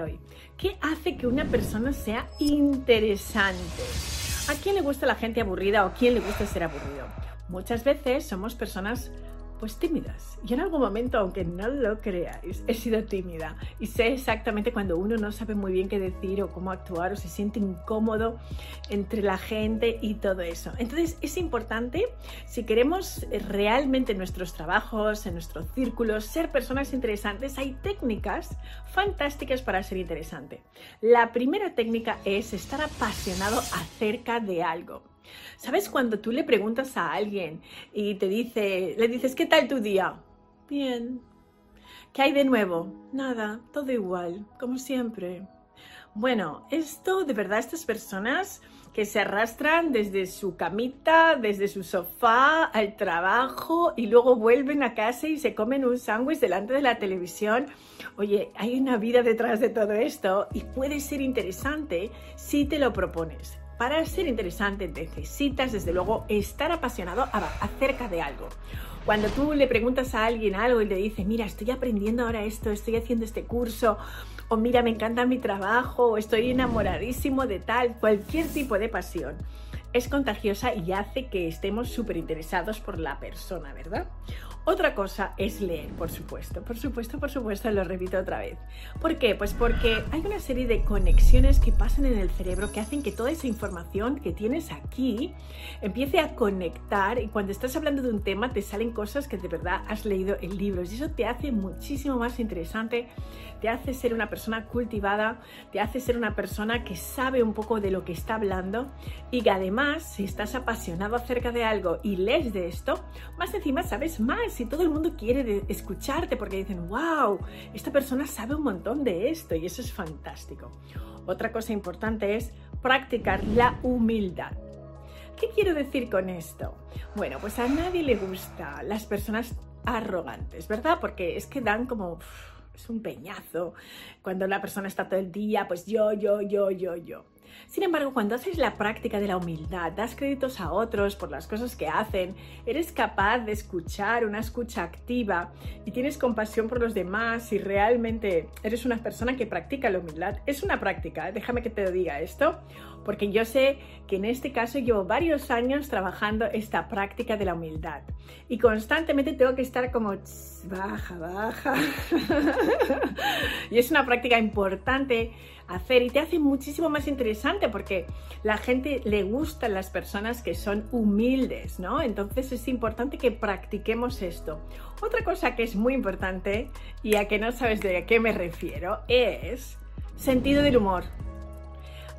hoy. ¿Qué hace que una persona sea interesante? ¿A quién le gusta la gente aburrida o a quién le gusta ser aburrido? Muchas veces somos personas pues tímidas. Y en algún momento, aunque no lo creáis, he sido tímida y sé exactamente cuando uno no sabe muy bien qué decir o cómo actuar o se siente incómodo entre la gente y todo eso. Entonces es importante, si queremos realmente en nuestros trabajos, en nuestros círculos, ser personas interesantes, hay técnicas fantásticas para ser interesante. La primera técnica es estar apasionado acerca de algo. ¿Sabes cuando tú le preguntas a alguien y te dice, le dices, ¿qué tal tu día? Bien. ¿Qué hay de nuevo? Nada, todo igual, como siempre. Bueno, esto de verdad, estas personas que se arrastran desde su camita, desde su sofá al trabajo y luego vuelven a casa y se comen un sándwich delante de la televisión. Oye, hay una vida detrás de todo esto y puede ser interesante si te lo propones para ser interesante necesitas desde luego estar apasionado acerca de algo. Cuando tú le preguntas a alguien algo y le dices, mira, estoy aprendiendo ahora esto, estoy haciendo este curso, o mira, me encanta mi trabajo, o estoy enamoradísimo de tal, cualquier tipo de pasión, es contagiosa y hace que estemos súper interesados por la persona, ¿verdad? Otra cosa es leer, por supuesto, por supuesto, por supuesto, lo repito otra vez. ¿Por qué? Pues porque hay una serie de conexiones que pasan en el cerebro que hacen que toda esa información que tienes aquí empiece a conectar y cuando estás hablando de un tema te salen cosas que de verdad has leído en libros y eso te hace muchísimo más interesante, te hace ser una persona cultivada, te hace ser una persona que sabe un poco de lo que está hablando y que además si estás apasionado acerca de algo y lees de esto, más encima sabes más si todo el mundo quiere escucharte porque dicen, wow, esta persona sabe un montón de esto y eso es fantástico. Otra cosa importante es practicar la humildad. ¿Qué quiero decir con esto? Bueno, pues a nadie le gusta las personas arrogantes, ¿verdad? Porque es que dan como... es un peñazo. Cuando la persona está todo el día, pues yo, yo, yo, yo, yo. Sin embargo, cuando haces la práctica de la humildad, das créditos a otros por las cosas que hacen, eres capaz de escuchar, una escucha activa y tienes compasión por los demás y realmente eres una persona que practica la humildad. Es una práctica, déjame que te diga esto, porque yo sé que en este caso llevo varios años trabajando esta práctica de la humildad y constantemente tengo que estar como baja, baja. y es una práctica importante hacer y te hace muchísimo más interesante porque la gente le gustan las personas que son humildes, ¿no? Entonces es importante que practiquemos esto. Otra cosa que es muy importante y a que no sabes de qué me refiero es sentido del humor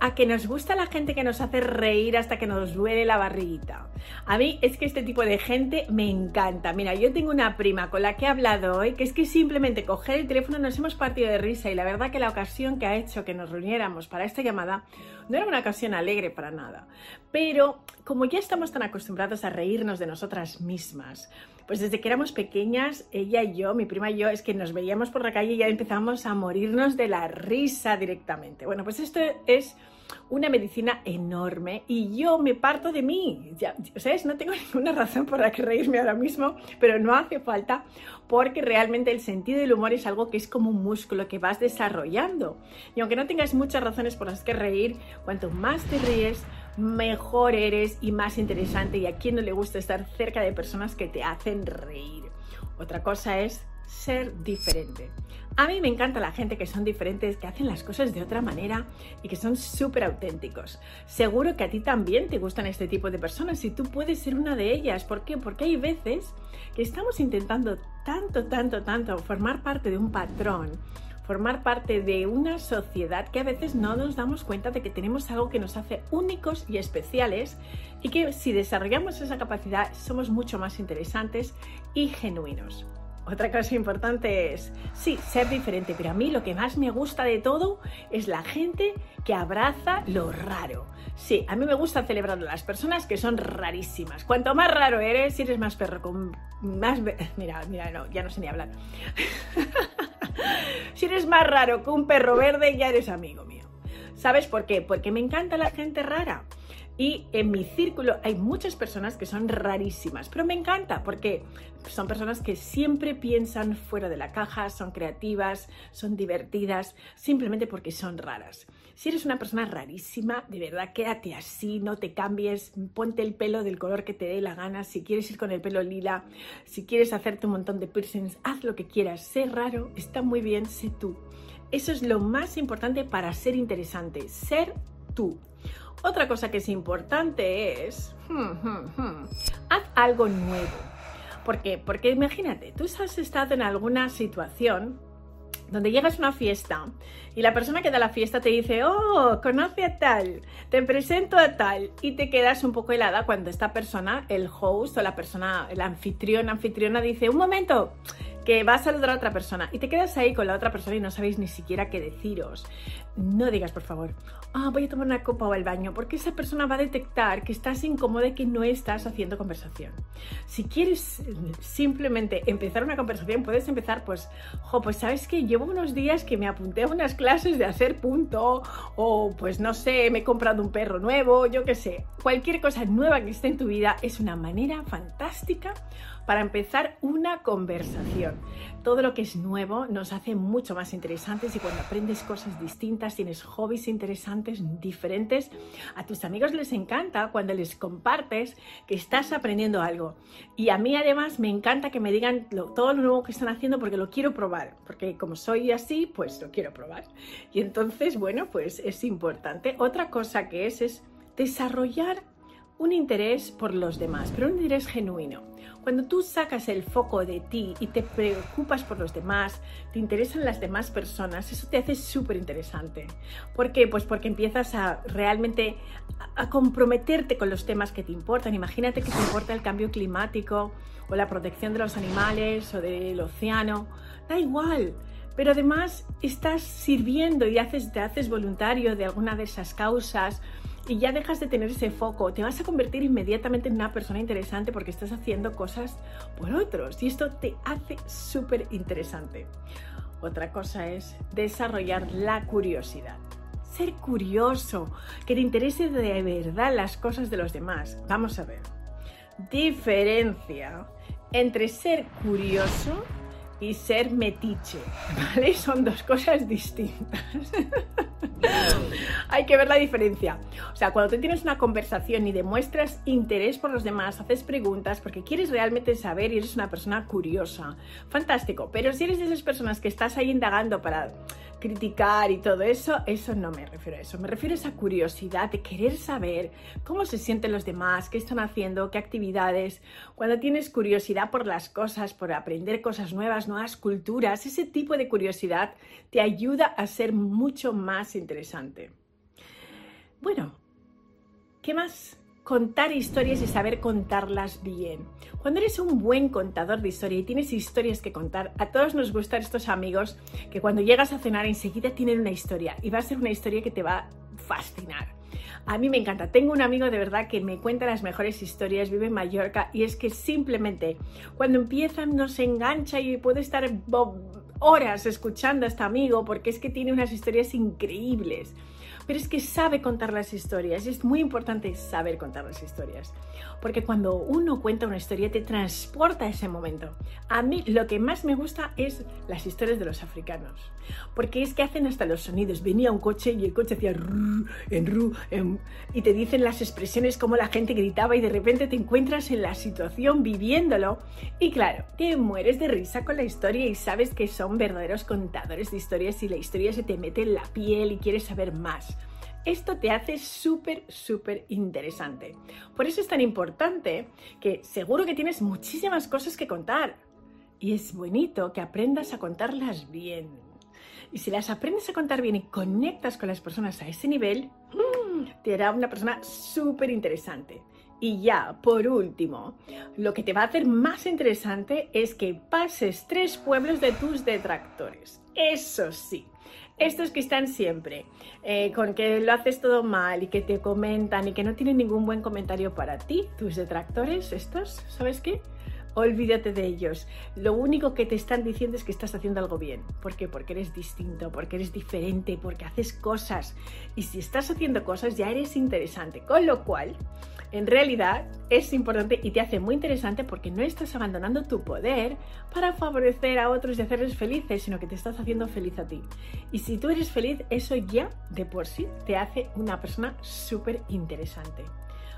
a que nos gusta la gente que nos hace reír hasta que nos duele la barriguita. A mí es que este tipo de gente me encanta. Mira, yo tengo una prima con la que he hablado hoy que es que simplemente coger el teléfono nos hemos partido de risa y la verdad que la ocasión que ha hecho que nos reuniéramos para esta llamada no era una ocasión alegre para nada. Pero como ya estamos tan acostumbrados a reírnos de nosotras mismas, pues desde que éramos pequeñas, ella y yo, mi prima y yo, es que nos veíamos por la calle y ya empezamos a morirnos de la risa directamente. Bueno, pues esto es una medicina enorme y yo me parto de mí. Ya, ¿Sabes? No tengo ninguna razón por la que reírme ahora mismo, pero no hace falta porque realmente el sentido del humor es algo que es como un músculo que vas desarrollando. Y aunque no tengas muchas razones por las que reír, cuanto más te ríes, mejor eres y más interesante. Y a quien no le gusta estar cerca de personas que te hacen reír. Otra cosa es ser diferente. A mí me encanta la gente que son diferentes, que hacen las cosas de otra manera y que son súper auténticos. Seguro que a ti también te gustan este tipo de personas y tú puedes ser una de ellas. ¿Por qué? Porque hay veces que estamos intentando tanto, tanto, tanto formar parte de un patrón formar parte de una sociedad que a veces no nos damos cuenta de que tenemos algo que nos hace únicos y especiales y que si desarrollamos esa capacidad somos mucho más interesantes y genuinos. Otra cosa importante es, sí, ser diferente, pero a mí lo que más me gusta de todo es la gente que abraza lo raro. Sí, a mí me gusta celebrar las personas que son rarísimas. Cuanto más raro eres, si eres más perro con más... Mira, mira, no, ya no sé ni hablar. si eres más raro que un perro verde, ya eres amigo mío. ¿Sabes por qué? Porque me encanta la gente rara. Y en mi círculo hay muchas personas que son rarísimas, pero me encanta porque son personas que siempre piensan fuera de la caja, son creativas, son divertidas, simplemente porque son raras. Si eres una persona rarísima, de verdad, quédate así, no te cambies, ponte el pelo del color que te dé la gana, si quieres ir con el pelo lila, si quieres hacerte un montón de piercings, haz lo que quieras, sé raro, está muy bien, sé tú. Eso es lo más importante para ser interesante, ser tú. Otra cosa que es importante es, hmm, hmm, hmm, haz algo nuevo. ¿Por qué? Porque imagínate, tú has estado en alguna situación donde llegas a una fiesta y la persona que da la fiesta te dice, oh, conoce a tal, te presento a tal, y te quedas un poco helada cuando esta persona, el host o la persona, el anfitrión, anfitriona, dice, un momento, que va a saludar a otra persona y te quedas ahí con la otra persona y no sabéis ni siquiera qué deciros. No digas, por favor, ah, voy a tomar una copa o al baño, porque esa persona va a detectar que estás incómoda y que no estás haciendo conversación. Si quieres simplemente empezar una conversación, puedes empezar, pues, jo, pues sabes que llevo unos días que me apunté a unas clases de hacer punto, o pues no sé, me he comprado un perro nuevo, yo qué sé. Cualquier cosa nueva que esté en tu vida es una manera fantástica para empezar una conversación. Todo lo que es nuevo nos hace mucho más interesantes y cuando aprendes cosas distintas, tienes hobbies interesantes, diferentes, a tus amigos les encanta cuando les compartes que estás aprendiendo algo. Y a mí además me encanta que me digan todo lo nuevo que están haciendo porque lo quiero probar, porque como soy así, pues lo quiero probar. Y entonces, bueno, pues es importante. Otra cosa que es es desarrollar un interés por los demás, pero un interés genuino. Cuando tú sacas el foco de ti y te preocupas por los demás, te interesan las demás personas, eso te hace súper interesante. ¿Por qué? Pues porque empiezas a realmente a comprometerte con los temas que te importan. Imagínate que te importa el cambio climático o la protección de los animales o del océano. Da igual, pero además estás sirviendo y te haces voluntario de alguna de esas causas y ya dejas de tener ese foco, te vas a convertir inmediatamente en una persona interesante porque estás haciendo cosas por otros y esto te hace súper interesante. Otra cosa es desarrollar la curiosidad. Ser curioso, que te interese de verdad las cosas de los demás. Vamos a ver. Diferencia entre ser curioso y ser metiche, ¿vale? Son dos cosas distintas. Hay que ver la diferencia. O sea, cuando tú tienes una conversación y demuestras interés por los demás, haces preguntas porque quieres realmente saber y eres una persona curiosa, fantástico. Pero si eres de esas personas que estás ahí indagando para criticar y todo eso, eso no me refiero a eso. Me refiero a esa curiosidad de querer saber cómo se sienten los demás, qué están haciendo, qué actividades. Cuando tienes curiosidad por las cosas, por aprender cosas nuevas, nuevas culturas, ese tipo de curiosidad te ayuda a ser mucho más interesante. Bueno, ¿qué más? contar historias y saber contarlas bien. Cuando eres un buen contador de historia y tienes historias que contar, a todos nos gustan estos amigos que cuando llegas a cenar enseguida tienen una historia y va a ser una historia que te va a fascinar. A mí me encanta. Tengo un amigo de verdad que me cuenta las mejores historias, vive en Mallorca y es que simplemente cuando empiezan nos engancha y puede estar horas escuchando a este amigo porque es que tiene unas historias increíbles pero es que sabe contar las historias es muy importante saber contar las historias, porque cuando uno cuenta una historia te transporta a ese momento. A mí lo que más me gusta es las historias de los africanos, porque es que hacen hasta los sonidos. Venía un coche y el coche hacía en ru, y te dicen las expresiones como la gente gritaba y de repente te encuentras en la situación viviéndolo y claro, te mueres de risa con la historia y sabes que son verdaderos contadores de historias y la historia se te mete en la piel y quieres saber más. Esto te hace súper, súper interesante. Por eso es tan importante que seguro que tienes muchísimas cosas que contar. Y es bonito que aprendas a contarlas bien. Y si las aprendes a contar bien y conectas con las personas a ese nivel, mm, te hará una persona súper interesante. Y ya, por último, lo que te va a hacer más interesante es que pases tres pueblos de tus detractores. Eso sí, estos que están siempre, eh, con que lo haces todo mal y que te comentan y que no tienen ningún buen comentario para ti, tus detractores, estos, ¿sabes qué? Olvídate de ellos. Lo único que te están diciendo es que estás haciendo algo bien. ¿Por qué? Porque eres distinto, porque eres diferente, porque haces cosas. Y si estás haciendo cosas ya eres interesante. Con lo cual, en realidad es importante y te hace muy interesante porque no estás abandonando tu poder para favorecer a otros y hacerles felices, sino que te estás haciendo feliz a ti. Y si tú eres feliz, eso ya de por sí te hace una persona súper interesante.